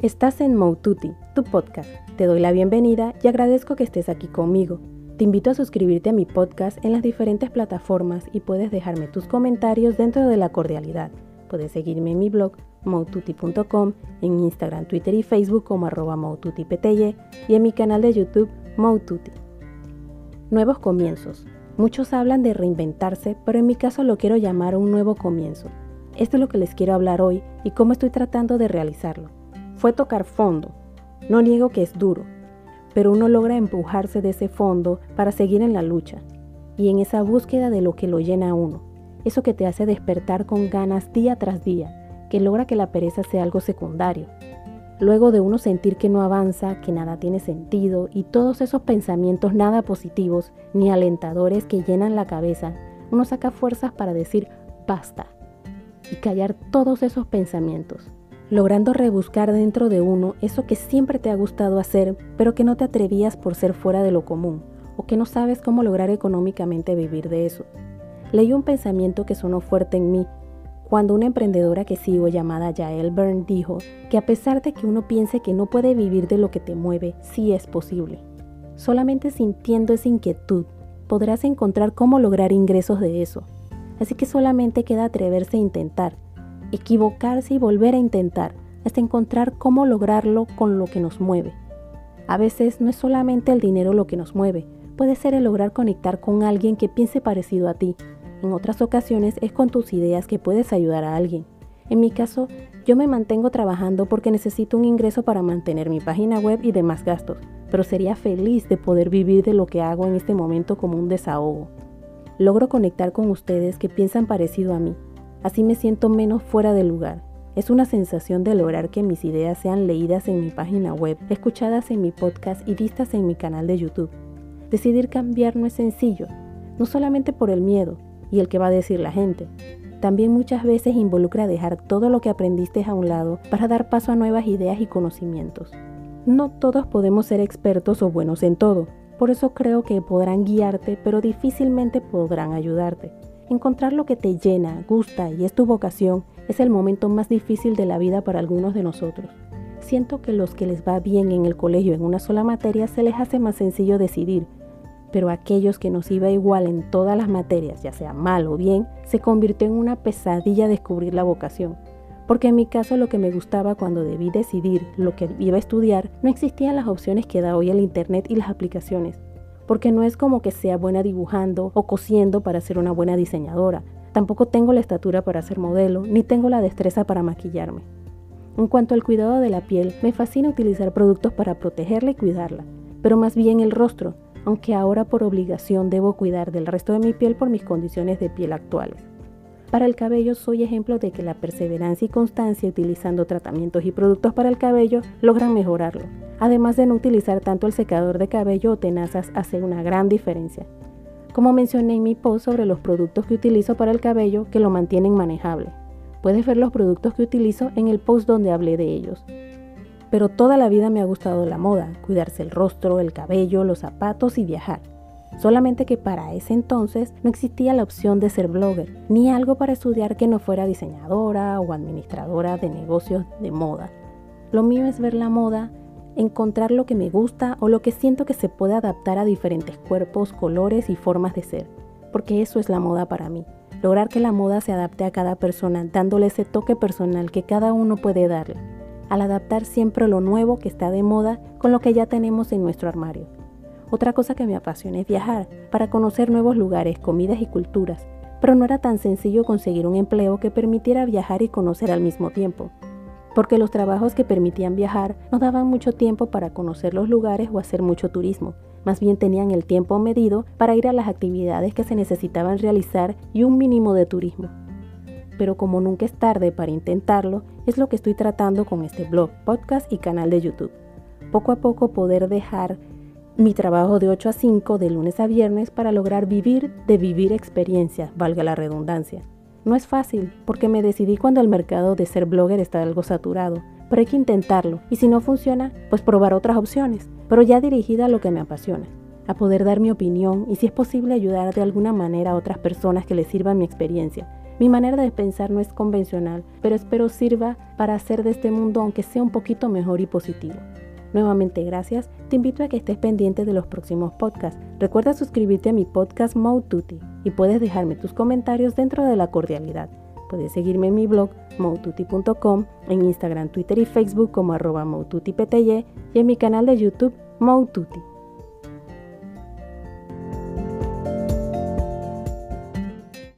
Estás en Moututi, tu podcast. Te doy la bienvenida y agradezco que estés aquí conmigo. Te invito a suscribirte a mi podcast en las diferentes plataformas y puedes dejarme tus comentarios dentro de la cordialidad. Puedes seguirme en mi blog moututi.com, en Instagram, Twitter y Facebook como arroba y en mi canal de YouTube Moututi. Nuevos comienzos. Muchos hablan de reinventarse, pero en mi caso lo quiero llamar un nuevo comienzo. Esto es lo que les quiero hablar hoy y cómo estoy tratando de realizarlo fue tocar fondo. No niego que es duro, pero uno logra empujarse de ese fondo para seguir en la lucha y en esa búsqueda de lo que lo llena a uno, eso que te hace despertar con ganas día tras día, que logra que la pereza sea algo secundario. Luego de uno sentir que no avanza, que nada tiene sentido y todos esos pensamientos nada positivos ni alentadores que llenan la cabeza, uno saca fuerzas para decir basta y callar todos esos pensamientos logrando rebuscar dentro de uno eso que siempre te ha gustado hacer, pero que no te atrevías por ser fuera de lo común, o que no sabes cómo lograr económicamente vivir de eso. Leí un pensamiento que sonó fuerte en mí, cuando una emprendedora que sigo llamada Jael Byrne dijo que a pesar de que uno piense que no puede vivir de lo que te mueve, sí es posible. Solamente sintiendo esa inquietud podrás encontrar cómo lograr ingresos de eso. Así que solamente queda atreverse a intentar equivocarse y volver a intentar hasta encontrar cómo lograrlo con lo que nos mueve. A veces no es solamente el dinero lo que nos mueve, puede ser el lograr conectar con alguien que piense parecido a ti. En otras ocasiones es con tus ideas que puedes ayudar a alguien. En mi caso, yo me mantengo trabajando porque necesito un ingreso para mantener mi página web y demás gastos, pero sería feliz de poder vivir de lo que hago en este momento como un desahogo. Logro conectar con ustedes que piensan parecido a mí Así me siento menos fuera de lugar. Es una sensación de lograr que mis ideas sean leídas en mi página web, escuchadas en mi podcast y vistas en mi canal de YouTube. Decidir cambiar no es sencillo, no solamente por el miedo y el que va a decir la gente. También muchas veces involucra dejar todo lo que aprendiste a un lado para dar paso a nuevas ideas y conocimientos. No todos podemos ser expertos o buenos en todo, por eso creo que podrán guiarte, pero difícilmente podrán ayudarte. Encontrar lo que te llena, gusta y es tu vocación es el momento más difícil de la vida para algunos de nosotros. Siento que los que les va bien en el colegio en una sola materia se les hace más sencillo decidir, pero aquellos que nos iba igual en todas las materias, ya sea mal o bien, se convirtió en una pesadilla descubrir la vocación. Porque en mi caso lo que me gustaba cuando debí decidir lo que iba a estudiar, no existían las opciones que da hoy el Internet y las aplicaciones porque no es como que sea buena dibujando o cosiendo para ser una buena diseñadora. Tampoco tengo la estatura para ser modelo, ni tengo la destreza para maquillarme. En cuanto al cuidado de la piel, me fascina utilizar productos para protegerla y cuidarla, pero más bien el rostro, aunque ahora por obligación debo cuidar del resto de mi piel por mis condiciones de piel actuales. Para el cabello soy ejemplo de que la perseverancia y constancia utilizando tratamientos y productos para el cabello logran mejorarlo. Además de no utilizar tanto el secador de cabello o tenazas hace una gran diferencia. Como mencioné en mi post sobre los productos que utilizo para el cabello que lo mantienen manejable. Puedes ver los productos que utilizo en el post donde hablé de ellos. Pero toda la vida me ha gustado la moda, cuidarse el rostro, el cabello, los zapatos y viajar. Solamente que para ese entonces no existía la opción de ser blogger, ni algo para estudiar que no fuera diseñadora o administradora de negocios de moda. Lo mío es ver la moda, encontrar lo que me gusta o lo que siento que se puede adaptar a diferentes cuerpos, colores y formas de ser, porque eso es la moda para mí. Lograr que la moda se adapte a cada persona, dándole ese toque personal que cada uno puede darle, al adaptar siempre lo nuevo que está de moda con lo que ya tenemos en nuestro armario. Otra cosa que me apasiona es viajar, para conocer nuevos lugares, comidas y culturas, pero no era tan sencillo conseguir un empleo que permitiera viajar y conocer al mismo tiempo, porque los trabajos que permitían viajar no daban mucho tiempo para conocer los lugares o hacer mucho turismo, más bien tenían el tiempo medido para ir a las actividades que se necesitaban realizar y un mínimo de turismo. Pero como nunca es tarde para intentarlo, es lo que estoy tratando con este blog, podcast y canal de YouTube. Poco a poco poder dejar mi trabajo de 8 a 5 de lunes a viernes para lograr vivir de vivir experiencias, valga la redundancia. No es fácil, porque me decidí cuando el mercado de ser blogger está algo saturado, pero hay que intentarlo, y si no funciona, pues probar otras opciones, pero ya dirigida a lo que me apasiona, a poder dar mi opinión y si es posible ayudar de alguna manera a otras personas que les sirva mi experiencia, Mi manera de pensar no es convencional, pero espero sirva para hacer de este mundo aunque sea un poquito mejor y positivo. Nuevamente gracias, te invito a que estés pendiente de los próximos podcasts. Recuerda suscribirte a mi podcast Moututi y puedes dejarme tus comentarios dentro de la cordialidad. Puedes seguirme en mi blog moututi.com, en Instagram, Twitter y Facebook como arroba y en mi canal de YouTube Moututi.